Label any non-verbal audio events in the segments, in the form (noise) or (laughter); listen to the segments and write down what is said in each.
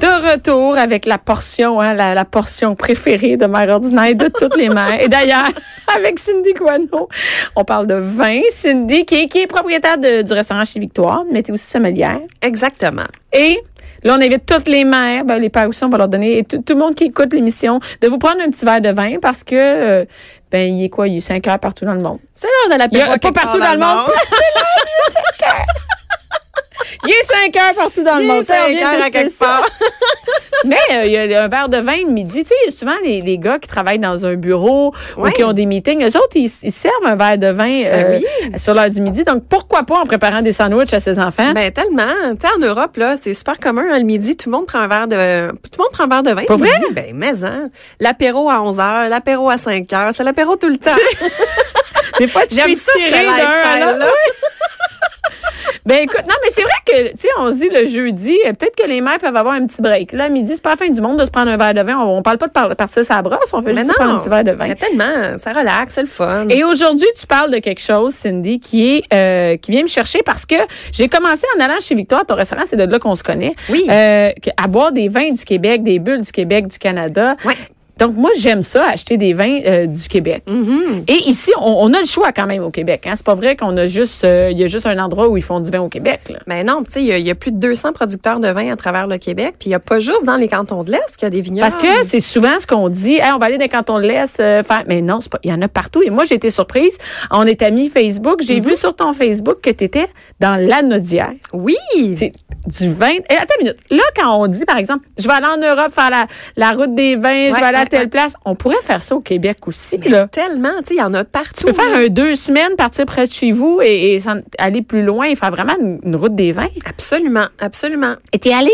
De retour avec la portion, hein, la, la portion préférée de Mère Ordinaire de toutes les mères. Et d'ailleurs, (laughs) avec Cindy Guano, on parle de vin. Cindy, qui est, qui est propriétaire de- du restaurant chez Victoire, mais t'es aussi sommelière. Exactement. Et là, on invite toutes les mères, ben, les pères aussi, on va leur donner, et tout, tout le monde qui écoute l'émission, de vous prendre un petit verre de vin parce que, euh, ben, il est quoi? Il est 5 heures partout dans le monde. C'est l'heure de Il y a, l'apéro. pas partout dans le monde. (laughs) C'est là, il est 5 heures. (laughs) Il est 5 heures partout dans le Il monde. est Ça, on cinq vient heures de à quelque part. (laughs) Mais euh, il y a un verre de vin le midi. Tu sais, souvent, les, les gars qui travaillent dans un bureau ou qui ont des meetings, eux autres, ils, ils servent un verre de vin euh, Ben sur l'heure du midi. Donc, pourquoi pas en préparant des sandwichs à ses enfants? Ben tellement. Tu sais, en Europe, là, c'est super commun. hein, le midi, tout le monde prend un verre de, tout le monde prend un verre de vin. Pas vrai? midi. Ben, mais, hein. L'apéro à 11 heures, l'apéro à 5 heures. C'est l'apéro tout le temps. (laughs) des fois, tu J'aime ça, ce lifestyle-là. Ben écoute, non, mais c'est vrai que, tu sais, on se dit le jeudi, euh, peut-être que les mères peuvent avoir un petit break. Là, à midi, c'est pas la fin du monde de se prendre un verre de vin. On, on parle pas de par- partir sa brosse, on fait Mais juste prendre un petit verre de vin. Mais tellement. Ça relaxe, c'est le fun. Et aujourd'hui, tu parles de quelque chose, Cindy, qui est euh, qui vient me chercher parce que j'ai commencé en allant chez Victoire, ton restaurant, c'est de là qu'on se connaît. Oui. Euh, à boire des vins du Québec, des bulles du Québec, du Canada. Ouais. Donc moi j'aime ça acheter des vins euh, du Québec. Mm-hmm. Et ici on, on a le choix quand même au Québec. Hein? C'est pas vrai qu'on a juste euh, il y a juste un endroit où ils font du vin au Québec. Là. Ben non, tu sais, il y, y a plus de 200 producteurs de vin à travers le Québec, puis il y a pas juste dans les cantons de l'Est qu'il y a des vignobles. Parce que c'est souvent ce qu'on dit, Hey, on va aller dans quand on le laisse euh, faire. Mais non, c'est pas. Il y en a partout. Et moi, j'ai été surprise. On est amis Facebook. J'ai vu sur ton Facebook que tu étais dans l'anodière. oui, C'est du vin. Et attends une minute. Là, quand on dit, par exemple, je vais aller en Europe faire la, la route des vins, je vais aller à telle ouais. place, on pourrait faire ça au Québec aussi. là. tellement, tu sais, il y en a partout. Tu peux faire un deux semaines, partir près de chez vous et, aller plus loin et faire vraiment une, une route des vins. Absolument, absolument. Et t'es allé?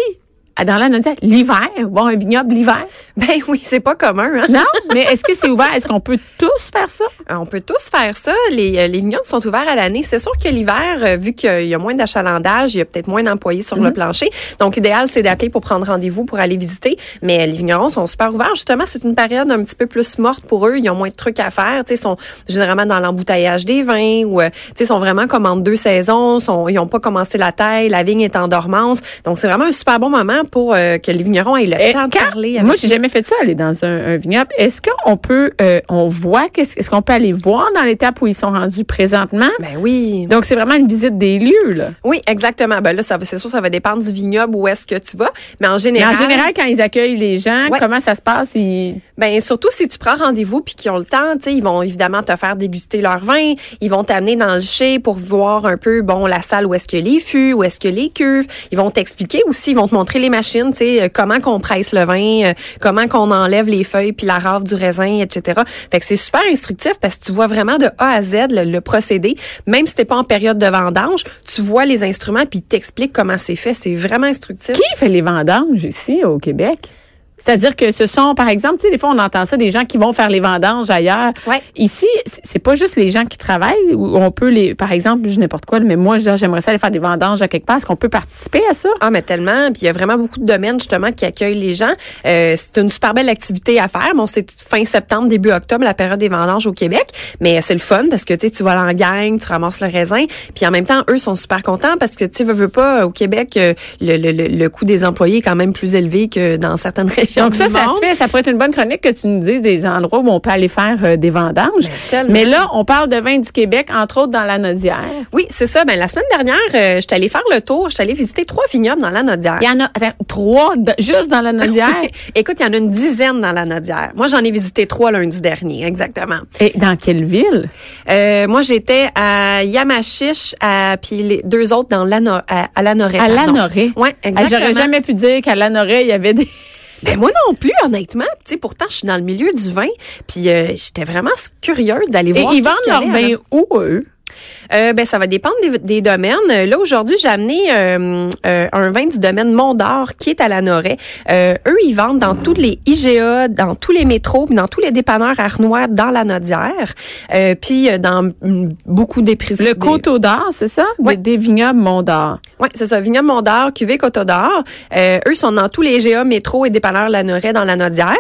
À- dans l'anodière l'hiver, voir un vignoble l'hiver? Ben oui, c'est pas commun. Hein? Non, mais est-ce que c'est ouvert? Est-ce qu'on peut tous faire ça? Euh, On peut tous faire ça. Les, euh, les vignobles sont ouverts à l'année. C'est sûr que l'hiver, euh, vu qu'il y a moins d'achalandage, il y a peut-être moins d'employés sur Mhm. le plancher. Donc, l'idéal, c'est d'appeler pour prendre rendez-vous pour aller visiter. Mais les vignerons sont super ouverts. Justement, c'est une période un petit peu plus morte pour eux. Ils ont moins de trucs à faire. Tu sais, ils sont généralement dans l'embouteillage des vins ou, tu sais, ils sont vraiment comme en deux saisons. Sont, ils n'ont pas commencé la taille. La vigne est en dormance. Donc, c'est vraiment un super bon moment pour euh, que les vignerons aient le Eh, temps de parler. moi, avec j'ai jamais fait ça, aller dans un, un vignoble. Est-ce qu'on peut, euh, on voit, qu'est-ce est-ce qu'on peut aller voir dans l'étape où ils sont rendus présentement? Ben oui. Donc, c'est vraiment une visite des lieux, là. Oui, exactement. Ben là, ça va, c'est sûr, ça va dépendre du vignoble où est-ce que tu vas. Mais en Mais général, en général, quand ils accueillent les gens, Ouais. comment ça se passe? Ils... ben surtout si tu prends rendez-vous puis qu'ils ont le temps, tu sais, ils vont évidemment te faire déguster leur vin. Ils vont t'amener dans le chai pour voir un peu, bon, la salle où est-ce que les fûts, où est-ce que les cuves. Ils vont t'expliquer aussi, ils vont te montrer les tu sais, euh, comment qu'on presse le vin, euh, comment qu'on enlève les feuilles puis la rave du raisin, etc. Fait que c'est super instructif parce que tu vois vraiment de A à Z le, procédé. Même si t'es pas en période de vendange, tu vois les instruments puis ils t'expliquent comment c'est fait. C'est vraiment instructif. Qui fait les vendanges ici, au Québec? C'est-à-dire que ce sont, par exemple, tu sais, des fois, on entend ça, des gens qui vont faire les vendanges ailleurs. Ouais. Ici, c'est- pas juste les gens qui travaillent, où on peut les, par exemple, je n'importe quoi, mais moi, dis, j'aimerais ça aller faire des vendanges à quelque part. Est-ce qu'on peut participer à ça? Ah, mais tellement. Puis il y a vraiment beaucoup de domaines, justement, qui accueillent les gens. Euh, c'est une super belle activité à faire. Bon, c'est fin septembre, début octobre, la période des vendanges au Québec. Mais c'est le fun parce que, tu sais, tu vas en gang, tu ramasses le raisin. Puis en même temps, eux sont super contents parce que, tu sais, veux, veux pas, au Québec, euh, le, le, le, le coût des employés est quand même plus élevé que dans certaines régions Donc ça, ça se fait. Ça pourrait être une bonne chronique que tu nous dises des endroits où on peut aller faire euh, des vendanges. tellement. Mais là, on parle de vin du Québec, entre autres dans la Nodière. Oui, c'est ça. Ben, la semaine dernière, euh, j'étais allée faire le tour. J'étais allée visiter trois vignobles dans la Nodière. Il y en a attends, trois de- juste dans la Nodière? (laughs) Écoute, il y en a une dizaine dans la Nodière. Moi, j'en ai visité trois lundi dernier, exactement. Et dans quelle ville? Euh, moi, j'étais à Yamachiche, à, puis les deux autres dans l'Ano- à, à Lanoret. À pardon. Lanoret. Ouais, Ah, exactement. J'aurais jamais pu dire qu'à Lanoret, il y avait des... Ben, moi non plus, honnêtement. Tu sais, pourtant, je suis dans le milieu du vin, puis euh, j'étais vraiment curieuse d'aller Et voir. ils qu'est-ce vendent leur vin où, eux? Euh, ben, ça va dépendre des, des domaines. Là, aujourd'hui, j'ai amené euh, euh, un vin du domaine Mont d'Or qui est à la Noret. Euh, eux, ils vendent dans tous les IGA, dans tous les métros, puis dans tous les dépanneurs arnois dans la Nodière, euh, puis euh, dans beaucoup d'épiceries. Le Coteau d'Or, c'est ça? Ouais. Des, des vignobles Mont d'Or. Oui, c'est ça. Vignoble Mont d'Or, Cuvée Coteau d'Or. Euh, eux sont dans tous les IGA, métros et dépanneurs la Noret dans la Nodière.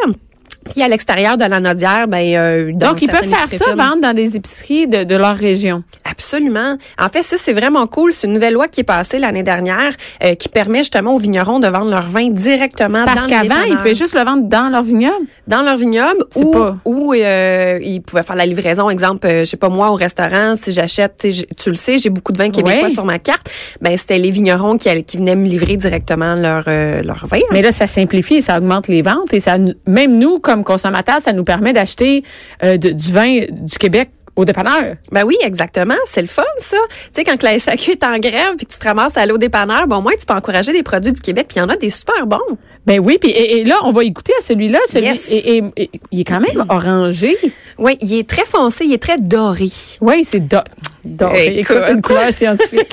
Puis à l'extérieur de la Nodière, ben euh, dans Donc, ils peuvent faire ça, vendre dans des épiceries de, de leur région. Absolument. En fait, ça, c'est vraiment cool. C'est une nouvelle loi qui est passée l'année dernière euh, qui permet justement aux vignerons de vendre leur vin directement Parce dans le qu'avant, ils pouvaient juste le vendre dans leur vignoble. dans leur vignoble ou, pas- ou euh, ils pouvaient faire la livraison. Exemple, euh, je sais pas moi, au restaurant, si j'achète, tu sais, j'ai- tu le sais, j'ai beaucoup de vins québécois sur ma carte. Ben, c'était les vignerons qui, venaient me livrer directement leur, euh, leur vin. Mais là, ça simplifie et ça augmente les ventes. Et ça, même nous, comme consommateurs, ça nous permet d'acheter euh, du vin du Québec au dépanneur. Ben oui, exactement. C'est le fun, ça. Tu sais, quand la SAQ est en grève puis que tu te ramasses à aller au dépanneur, bon, au moins, tu peux encourager des produits du Québec puis il y en a des super bons. Ben oui, puis et, et là, on va y goûter à celui-là. Celui, Yes. et, et- et il est quand même orangé. Oui, il est très foncé, il est très doré. Oui, c'est do doré. Écoute. Écoute, une couleur scientifique. (laughs)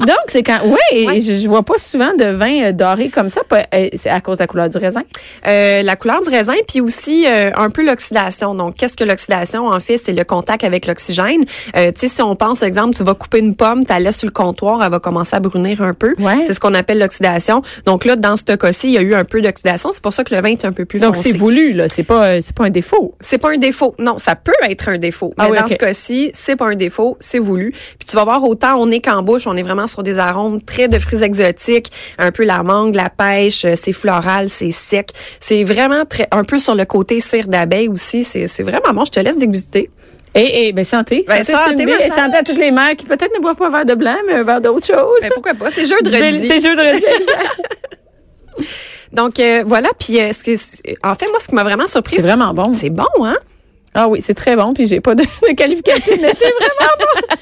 Donc, c'est quand. Oui, Ouais. je, je vois pas souvent de vin euh, doré comme ça. euh, C'est à cause de la couleur du raisin? Euh, la couleur du raisin, puis aussi euh, un peu l'oxydation. Donc, qu'est-ce que l'oxydation? En fait, c'est le contact avec l'oxygène. Euh, tu sais, si on pense, exemple, tu vas couper une pomme, tu la laisses sur le comptoir, elle va commencer à brunir un peu. Ouais. C'est ce qu'on appelle l'oxydation. Donc là, dans ce cas-ci, il y a eu un peu d'oxydation. C'est pour ça que le vin est un peu plus Donc, foncé. c'est voulu, là. C'est pas, euh, c'est pas un défaut. C'est pas un défaut. Non, ça peut être un défaut. Ah mais oui, dans ce cas-ci, c'est pas un défaut, c'est voulu. Puis tu vas voir autant on est qu'en bouche, on est vraiment sur des arômes très de fruits exotiques, un peu la mangue, la pêche, euh, c'est floral, c'est sec. C'est vraiment très un peu sur le côté cire d'abeille aussi, c'est c'est vraiment bon, je te laisse déguster. Et, et ben, santé. Ben, santé, chère. santé à toutes les mères qui peut-être ne boivent pas un verre de blanc, mais un verre d'autre chose. Mais pourquoi pas, c'est jeu de bel- redis. C'est jeu de (laughs) exact. Donc euh, voilà, puis euh, en fait moi ce qui m'a vraiment surpris, C'est vraiment bon. c'est bon hein? Ah oui, c'est très bon, puis j'ai pas de, (laughs) de qualificatif, mais c'est vraiment bon. (laughs)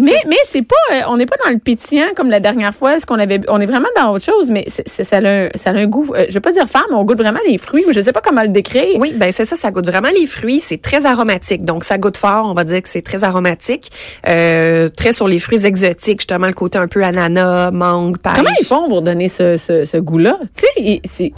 Mais mais c'est pas, euh, on n'est pas dans le pétillant comme la dernière fois, ce qu'on avait, on est vraiment dans autre chose, mais c'est, c'est- ça, a un, ça a un goût, euh, je veux pas dire femme, mais on goûte vraiment les fruits, ou je sais pas comment le décrire. Oui, ben c'est ça, ça goûte vraiment les fruits, c'est très aromatique. Donc ça goûte fort, on va dire que c'est très aromatique, euh, très sur les fruits exotiques, justement le côté un peu ananas, mangue, pêche. Comment ils font pour donner ce, ce, ce goût-là? Tu sais, c'est-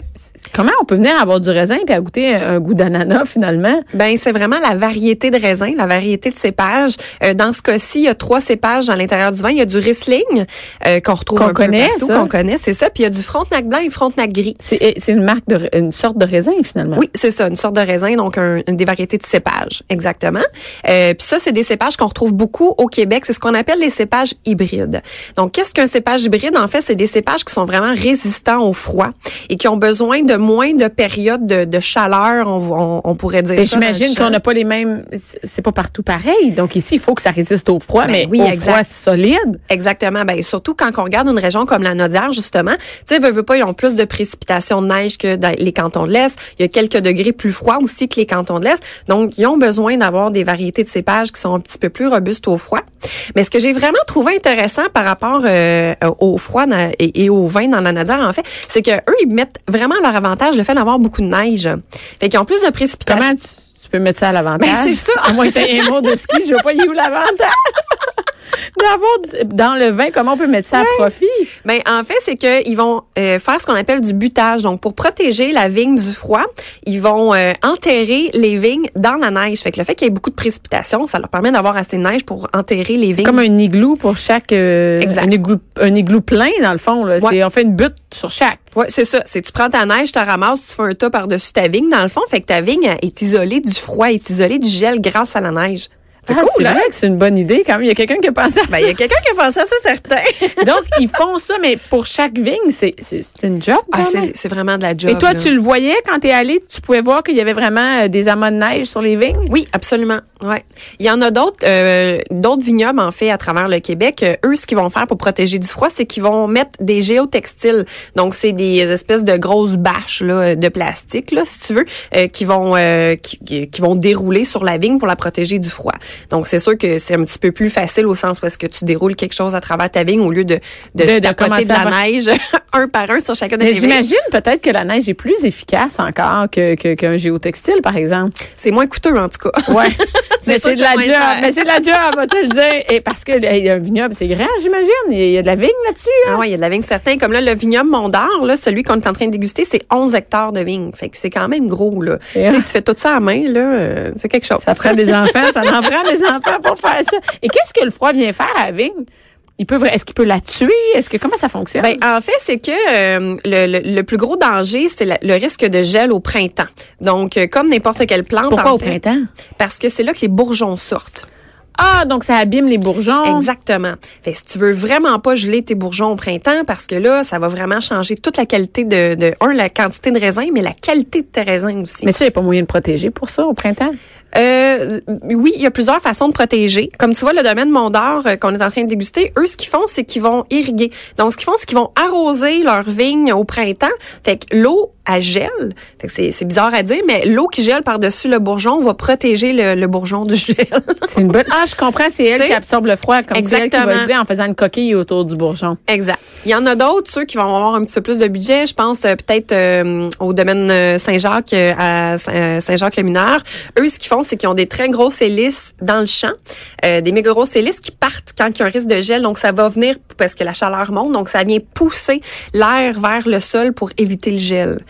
comment on peut venir avoir du raisin puis à goûter un, un goût d'ananas finalement? Ben c'est vraiment la variété de raisin, la variété de cépages. Euh, dans ce cas-ci, il y a trois cépages à l'intérieur du vin. Il y a du Riesling euh, qu'on retrouve Qu'on un peu connaît, partout, ça. qu'on connaît, c'est ça. Puis il y a du Frontenac blanc et Frontenac gris. C'est, c'est une marque de, une sorte de raisin finalement. Oui, c'est ça, une sorte de raisin, donc un, une des variétés de cépages, exactement. Euh, Puis ça, c'est des cépages qu'on retrouve beaucoup au Québec. C'est ce qu'on appelle les cépages hybrides. Donc, qu'est-ce qu'un cépage hybride? En fait, c'est des cépages qui sont vraiment résistants au froid et qui ont besoin de moins de périodes de, de chaleur, on, on, on pourrait dire Ben, ça. dans J'imagine qu'on n'a pas les mêmes. C'est pas partout pareil. Donc ici, il faut que ça résiste au froid, Ben mais oui, au exact. froid solide. Exactement. Ben, surtout quand on regarde une région comme la Nodière, justement, tu sais, veux pas, ils ont plus de précipitations de neige que dans les cantons de l'Est. Il y a quelques degrés plus froids aussi que les cantons de l'Est. Donc, ils ont besoin d'avoir des variétés de cépages qui sont un petit peu plus robustes au froid. Mais ce que j'ai vraiment trouvé intéressant par rapport euh, au froid et au vin dans la Nodière, en fait, c'est que eux, ils mettent vraiment leur avantage le fait d'avoir beaucoup de neige. Fait qu'ils ont plus de précipitations. Tu peux mettre ça à l'avantage? Ben, c'est ça. À moins que un mot de ski, je vois pas, est où l'avantage? (laughs) D'avoir dans le vin, comment on peut mettre ça à profit? Ben en fait, c'est que ils vont euh, faire ce qu'on appelle du butage. Donc pour protéger la vigne du froid, ils vont euh, enterrer les vignes dans la neige. Fait que le fait qu'il y ait beaucoup de précipitations, ça leur permet d'avoir assez de neige pour enterrer les vignes. Comme un igloo pour chaque euh, Exact. un igloo un igloo plein dans le fond là, Ouais. c'est on fait une butte sur chaque. Ouais, c'est ça. C'est tu prends ta neige, tu la ramasses, tu fais un tas par-dessus ta vigne dans le fond, fait que ta vigne est isolée du froid, est isolée du gel grâce à la neige. C'est Ah, cool, hein? vrai que c'est une bonne idée quand même. Il y a quelqu'un qui a pensé à Ben, ça. il y a quelqu'un qui a pensé à ça, certain. (laughs) Donc, ils font ça, mais pour chaque vigne, c'est une job. Ah, c'est c'est vraiment de la job. Et toi, là. tu le voyais quand tu es allé, tu pouvais voir qu'il y avait vraiment euh, des amas de neige sur les vignes? Oui, absolument. Ouais. Il y en a d'autres, euh, d'autres vignobles en fait à travers le Québec. Euh, eux, ce qu'ils vont faire pour protéger du froid, c'est qu'ils vont mettre des géotextiles. Donc, c'est des espèces de grosses bâches là, de plastique, là, si tu veux, euh, qui vont euh, qui, qui vont dérouler sur la vigne pour la protéger du froid. Donc, c'est sûr que c'est un petit peu plus facile au sens où est-ce que tu déroules quelque chose à travers ta vigne au lieu de, de, De- la neige (laughs) un par un sur chacun des j'imagine peut-être que la neige est plus efficace encore que que- qu'un géotextile, par exemple. C'est moins coûteux, en tout cas. Ouais. (laughs) mais c'est de la job. Mais c'est de la job, va te le dire. Et parce que là, il y a un vignoble, c'est grand, j'imagine. Il y a de la vigne là-dessus. hein? Ah ouais, il y a de la vigne certain. Comme là, le vignoble Mondor, là, celui qu'on est en train de déguster, c'est 11 hectares de vigne. Fait que c'est quand même gros, là. Tu sais, ah. tu fais tout ça à main, là, euh, c'est quelque chose. Ça prend des enfants, ça en (laughs) prend (laughs) des enfants pour faire ça. Et qu'est-ce que le froid vient faire à la vigne? Il peut, est-ce qu'il peut la tuer? Est-ce que comment ça fonctionne? Ben, en fait, c'est que euh, le, le- le plus gros danger, c'est le risque de gel au printemps. Donc, euh, comme n'importe quelle plante. Pourquoi en au printemps? Parce que c'est là que les bourgeons sortent. Ah, donc ça abîme les bourgeons. Exactement. Fait si tu veux vraiment pas geler tes bourgeons au printemps, parce que là, ça va vraiment changer toute la qualité de, de un, la quantité de raisin, mais la qualité de tes raisins aussi. Mais ça, il n'y a pas moyen de protéger pour ça au printemps? Euh, oui, il y a plusieurs façons de protéger. Comme tu vois, le domaine Mondor euh, qu'on est en train de déguster, eux, ce qu'ils font, c'est qu'ils vont irriguer. Donc, ce qu'ils font, c'est qu'ils vont arroser leurs vignes au printemps. Fait que l'eau, elle gèle. Fait que c'est, c'est bizarre à dire, mais l'eau qui gèle par-dessus le bourgeon va protéger le, le bourgeon du gel. (laughs) C'est une bonne. Ah, je comprends, c'est elle qui absorbe le froid, comme c'est elle qui va geler en faisant une coquille autour du bourgeon. exact. Il y en a d'autres, ceux qui vont avoir un petit peu plus de budget. Je pense euh, peut-être euh, au domaine euh, Saint-Jacques, euh, à Saint- Saint-Jacques-le-Mineur. Eux, ce qu'ils font, c'est qu'ils ont des très grosses hélices dans le champ, euh, des méga grosses hélices qui partent quand il y a un risque de gel. Donc, ça va venir parce que la chaleur monte. Donc, ça vient pousser l'air vers le sol pour éviter le gel.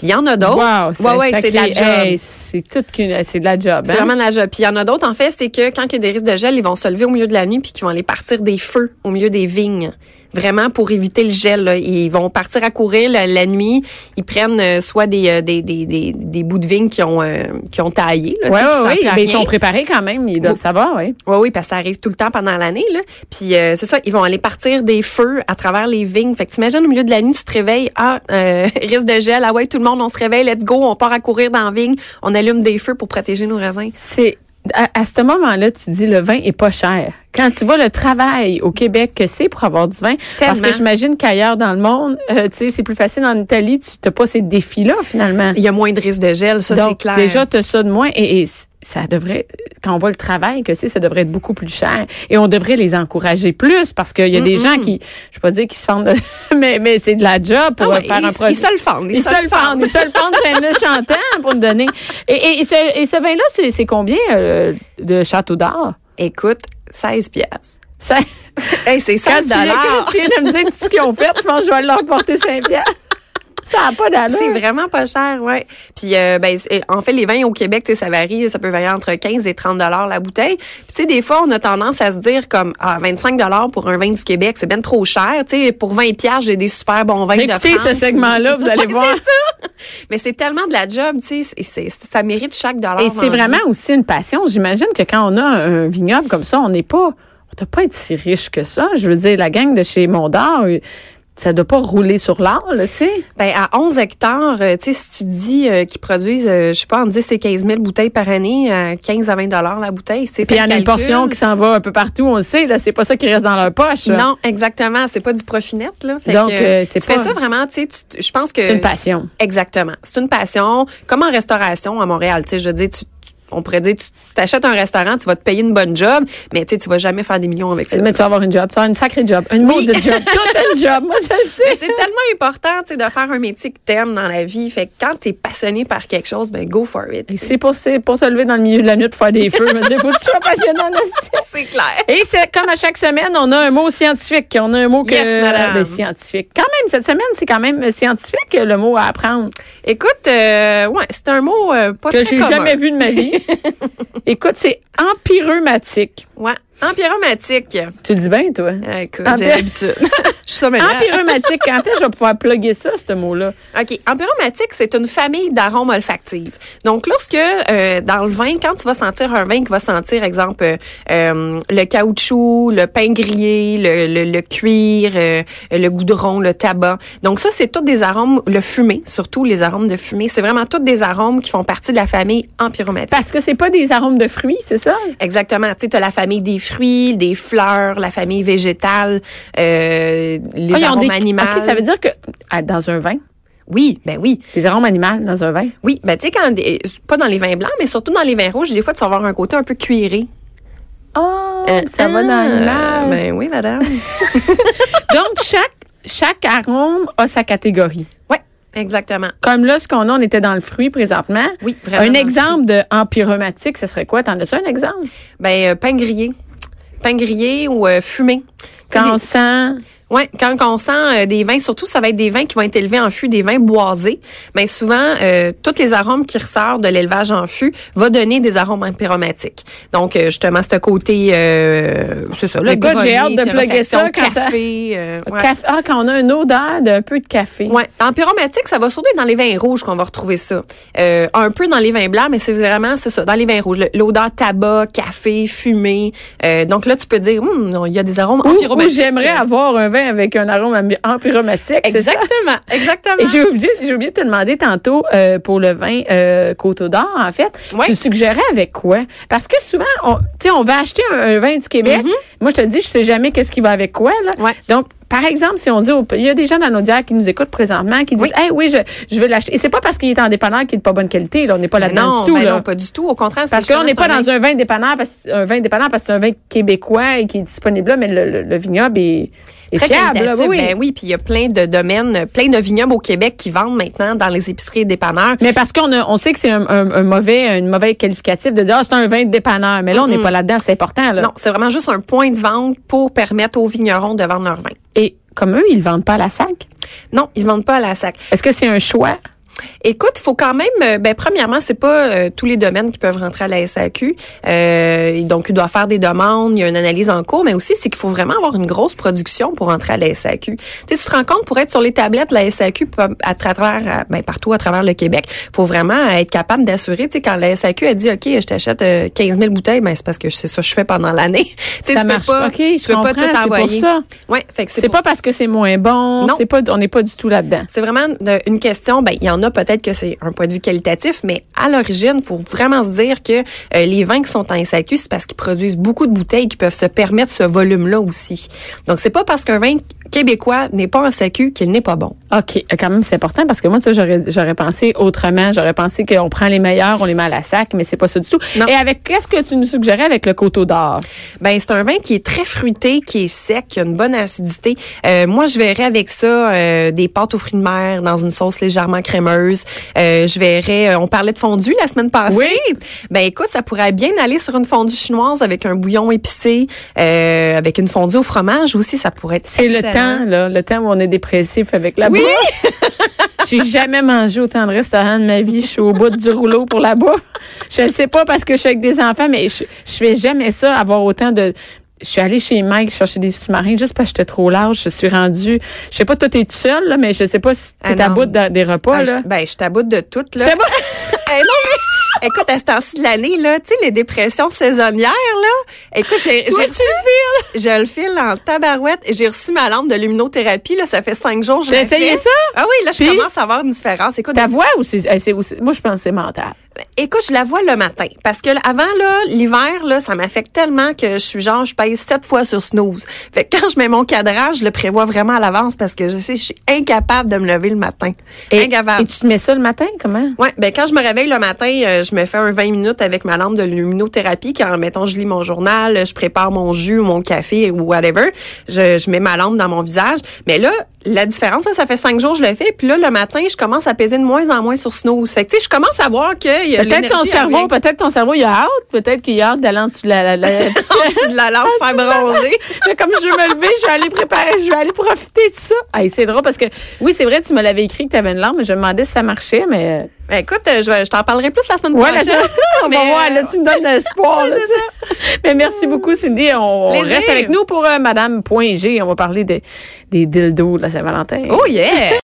Puis, il y en a d'autres. Wow, c'est ouais, ouais, c'est de la job. Hey, c'est tout c'est de la job. C'est hein? vraiment de la job. Puis il y en a d'autres, en fait, c'est que quand il y a des risques de gel, ils vont se lever au milieu de la nuit puis qu'ils vont aller partir des feux au milieu des vignes. Vraiment pour éviter le gel. là. Ils vont partir à courir la, la nuit. Ils prennent euh, soit des, euh, des, des, des, des bouts de vigne qui ont, euh, qui ont taillé. Là, Ouais, ouais, oui, mais ils sont préparés quand même, ils doivent Oui. savoir, oui. Oui, oui, parce que ça arrive tout le temps pendant l'année. Là. Puis euh, c'est ça, ils vont aller partir des feux à travers les vignes. Fait que t'imagines au milieu de la nuit, tu te réveilles, ah, euh, (laughs) risque de gel, ah ouais, tout le monde, on se réveille, let's go, on part à courir dans la vigne, on allume des feux pour protéger nos raisins. C'est à, à ce moment-là, tu dis le vin est pas cher. Quand tu vois le travail au Québec que c'est pour avoir du vin, parce que j'imagine qu'ailleurs dans le monde, euh, tu sais, c'est plus facile en Italie, tu n'as pas ces défis-là finalement. Il y a moins de risque de gel, ça c'est clair. déjà tu as ça de moins et, ça devrait quand on voit le travail que c'est, ça devrait être beaucoup plus cher et on devrait les encourager plus parce qu'il y a des gens qui, je vais pas dire qu'ils se fendent, de- (laughs) mais mais c'est de la job pour Ah ouais, faire ils- un produit. ils se le fendent, ils se le le fendent, ils se le fendent chez un chantant pour nous donner. Et, et, et ce, et ce vin-là, c'est c'est combien euh, de Château d'Or? Écoute, 16 pièces. Ça, Hey, c'est quand 16 tu viens, quand dollars. tu viens de me dire tout ce qu'ils ont fait, je pense que je vais leur porter 5 piastres. Ça n'a pas d'allure. C'est vraiment pas cher, ouais. Puis euh, ben c'est- en fait les vins au Québec, tu sais, ça varie, ça peut varier entre 15 et 30 dollars la bouteille. Puis tu sais des fois on a tendance à se dire comme ah 25 dollars pour un vin du Québec, c'est bien trop cher, tu sais pour 20 pièces, j'ai des super bons vins de Écoutez France. ce segment-là, vous allez (laughs) voir. c'est ça. Mais c'est tellement de la job, tu sais, ça mérite chaque dollar. Et c'est vraiment aussi une passion. J'imagine que quand on a un vignoble comme ça, on n'est pas, on doit pas être si riche que ça. Je veux dire, la gang de chez Mondor, euh, ça doit pas rouler sur l'or, là, tu sais? Ben, à 11 hectares, euh, tu sais, si tu dis euh, qu'ils produisent, euh, je sais pas, entre 10 et 15 000 bouteilles par année, à 15 à 20 dollars la bouteille, c'est Puis il y en a une portion qui s'en va un peu partout, on le sait, là, c'est pas ça qui reste dans leur poche. Non, exactement. C'est pas du profit net, là. Fait Donc, euh, c'est tu fais pas- ça vraiment, tu sais, je pense que. C'est une passion. Exactement. C'est une passion. Comme en restauration à Montréal, tu sais, je veux dire, tu, on pourrait dire, tu t'achètes un restaurant, tu vas te payer une bonne job, mais tu tu vas jamais faire des millions avec ça. Mais tu vas avoir une job, tu vas avoir une sacrée job, une Oui. maudite job, (laughs) toute une job, moi je le Mais sais. c'est tellement important, tu de faire un métier que t'aimes dans la vie. Fait que quand t'es passionné par quelque chose, ben, go for it. Et c'est pour, pour te lever dans le milieu de la nuit pour faire des feux. Dis, faut que tu sois passionnant. esti. (laughs) C'est clair. Et c'est comme à chaque semaine, on a un mot scientifique. On a un mot que Yes, madame. ben, scientifique. Quand même, cette semaine, c'est quand même scientifique le mot à apprendre Écoute, euh, ouais, c'est un mot euh, pas que j'ai jamais vu de ma vie. (laughs) (laughs) Écoute, c'est empyreumatique. Ouais, empyromatique. Tu le dis bien, toi. Ah, Écoute, j'ai l'habitude. (laughs) Je suis. Quand est-ce que je vais pouvoir plugger ça, ce mot-là? OK. Empyromatique, c'est une famille d'arômes olfactifs. Donc, lorsque euh, dans le vin, quand tu vas sentir un vin qui va sentir, exemple, euh, euh, le caoutchouc, le pain grillé, le, le, le cuir, euh, le goudron, le tabac. Donc, ça, c'est tous des arômes, le fumé, surtout les arômes de fumée. C'est vraiment tous des arômes qui font partie de la famille empyromatique. Parce que c'est pas des arômes de fruits, c'est ça? Exactement. Tu sais, t'as la famille des fruits, des fleurs, la famille végétale, euh, les Ah, arômes des- animaux. Ça veut dire que ah, dans un vin, Oui, ben oui. des arômes animaux dans un vin? Oui, ben tu sais quand des- pas dans les vins blancs, mais surtout dans les vins rouges, des fois tu vas avoir un côté un peu cuiré. Oh, Euh, ça va dans ah, l'image. Ben oui, madame. (laughs) Donc, chaque, chaque arôme a sa catégorie. oui, exactement. Comme là, ce qu'on a, on était dans le fruit présentement. Oui, vraiment. Un exemple de ce serait quoi? T'en as-tu un exemple? Ben, euh, pain grillé. Pain grillé ou euh, fumé. Quand on sent... Ouais, quand on sent euh, des vins, surtout ça va être des vins qui vont être élevés en fût, des vins boisés. Mais souvent, euh, tous les arômes qui ressortent de l'élevage en fût va donner des arômes empyromatiques. Donc euh, justement, ce côté, euh, c'est ça, le Écoute, j'ai hâte de plugger ça quand ça- café. euh, ouais. Café- Ah, quand on a une odeur d'un peu de café. Ouais, empyromatique, ça va surtout être dans les vins rouges qu'on va retrouver ça. Euh, un peu dans les vins blancs, mais c'est vraiment c'est ça, dans les vins rouges, l'odeur tabac, café, fumé. Euh, donc là, tu peux dire, Hum, il y a des arômes Ou, ou empyromatiques. j'aimerais avoir un vin avec un arôme empyromatique, ça? Exactement, exactement. Et j'ai oublié, j'ai oublié de te demander tantôt euh, pour le vin euh, Côte d'Or, en fait. Tu suggérais avec quoi? Parce que souvent, on, tu sais, on va acheter un, un vin du Québec. Moi, je te dis, je sais jamais qu'est-ce qui va avec quoi. Là. Mm-hmm. Ouais. Donc, par exemple, si on dit, au- il y a des gens dans nos diacs qui nous écoutent présentement qui disent, Oui. hey, oui, je, je vais l'acheter. Et c'est pas parce qu'il est en dépanneur qu'il est de pas bonne qualité. Là, on n'est pas là-dedans du tout. ben là. non, pas du tout. Au contraire, Parce qu'on n'est pas dans un vin dépanneur, parce, un vin dépanneur parce que c'est un vin québécois et qui est disponible là, mais le, le, le vignoble est, très fiable. là, oui. Ben oui, puis il y a plein de domaines, plein de vignobles au Québec qui vendent maintenant dans les épiceries et dépanneurs. Mais parce qu'on a- on sait que c'est un, un- un mauvais, une mauvaise qualificatif de dire, ah, c'est un vin de dépanneur. Mais là, on n'est pas là-dedans, c'est important, là. Non, c'est vraiment juste un point de vente pour permettre aux vignerons de vendre leur vin. Et comme eux, ils vendent pas à la sac? Non, ils vendent pas à la sac. Est-ce que c'est un choix? Écoute, il faut quand même, euh, ben premièrement, c'est pas euh, tous les domaines qui peuvent rentrer à la SAQ. Euh, donc, il doit faire des demandes, il y a une analyse en cours, mais aussi c'est qu'il faut vraiment avoir une grosse production pour rentrer à la SAQ. Tu te rends compte pour être sur les tablettes de la SAQ à travers, ben partout à travers le Québec, faut vraiment être capable d'assurer. Tu sais, quand la SAQ a dit, ok, je t'achète euh, 15 000 bouteilles, ben c'est parce que c'est ça que je fais pendant l'année. (laughs) Tu Ça tu peux marche pas, pas. OK, tu je peux pas tout c'est pour envoyer. ça. Ouais, fait que C'est pour- pas parce que c'est moins bon. Non. C'est pas, on n'est pas du tout là-dedans. c'est vraiment de- une question. Ben, il y en a peut-être que c'est un point de vue qualitatif, mais à l'origine, il faut vraiment se dire que euh, les vins qui sont en SAQ, c'est parce qu'ils produisent beaucoup de bouteilles qui peuvent se permettre ce volume-là aussi. Donc, c'est pas parce qu'un vin québécois n'est pas en SAQ qu'il n'est pas bon. OK, euh, quand même, c'est important parce que moi, tu sais, j'aurais, j'aurais pensé autrement. J'aurais pensé qu'on prend les meilleurs, on les met à la sac, mais c'est pas ça du tout. Non. Et avec, qu'est-ce que tu nous suggérais avec le coteau d'or? Ben, c'est un vin qui est très fruité, qui est sec, qui a une bonne acidité. Euh, moi, je verrais avec ça euh, des pâtes aux fruits de mer dans une sauce légèrement crémeuse. Euh, je verrais, euh, on parlait de fondue la semaine passée. Oui. Ben, écoute, ça pourrait bien aller sur une fondue chinoise avec un bouillon épicé, euh, avec une fondue au fromage aussi, ça pourrait être C'est le temps, là, le temps où on est dépressif avec la Oui. bouffe. (laughs) J'ai jamais mangé autant de restaurants de ma vie. Je suis au bout du rouleau pour la bouffe. Je ne sais pas parce que je suis avec des enfants, mais je, je fais jamais ça, avoir autant de... Je suis allée chez Mike chercher des sous-marins juste parce que j'étais trop large. Je suis rendue... Je sais pas, toi, t'es toute seule, là, mais je sais pas si Ah t'es à non. bout de- des repas, Ah, là. je, ben, je t'aboute de tout, là. C'est bon? (laughs) Eh non, mais écoute, à ce temps-ci de l'année, là, tu sais, les dépressions saisonnières, là, écoute, j'ai j'ai reçu... Je le file en tabarouette. J'ai reçu ma lampe de luminothérapie, là, ça fait cinq jours. je la essayé ça? Ah oui, là, je commence à avoir une différence. Écoute, Ta voix ou eh, ou c'est- Moi, je pense que c'est mental. Écoute, je la vois le matin. Parce que avant, là, l'hiver, là, ça m'affecte tellement que je suis genre, je pèse sept fois sur snooze. Fait que quand je mets mon cadrage, je le prévois vraiment à l'avance parce que je sais, je suis incapable de me lever le matin. Et, incapable. et tu te mets ça le matin, comment? Ouais, ben quand je me réveille le matin, euh, je me fais un 20 minutes avec ma lampe de luminothérapie. Quand, mettons, je lis mon journal, je prépare mon jus ou mon café ou whatever, je, je mets ma lampe dans mon visage. Mais là, la différence, là, ça fait cinq jours que je le fais. Puis là, le matin, je commence à peser de moins en moins sur snooze. Fait que, tu sais, je commence à voir que y a Peut-être ton cerveau, peut-être ton cerveau, il a hâte. Peut-être qu'il a hâte d'aller en dessous de la, la, la- (laughs) dessous de la (laughs) lance faire bronzer. (laughs) Mais comme je veux me lever, je vais aller préparer, je vais aller profiter de ça. Hey, c'est drôle parce que, oui, c'est vrai, tu me l'avais écrit que tu avais une lampe, mais je me demandais si ça marchait, mais. Ben, écoute, euh, je, vais- je t'en parlerai plus la semaine Ouais, là, prochaine. on va voir, là, euh, tu me donnes là, c'est sais. Mais merci beaucoup, Cindy. On reste avec nous pour euh, Madame Point G. On va parler des, des dildos de la Saint-Valentin. Oh yeah!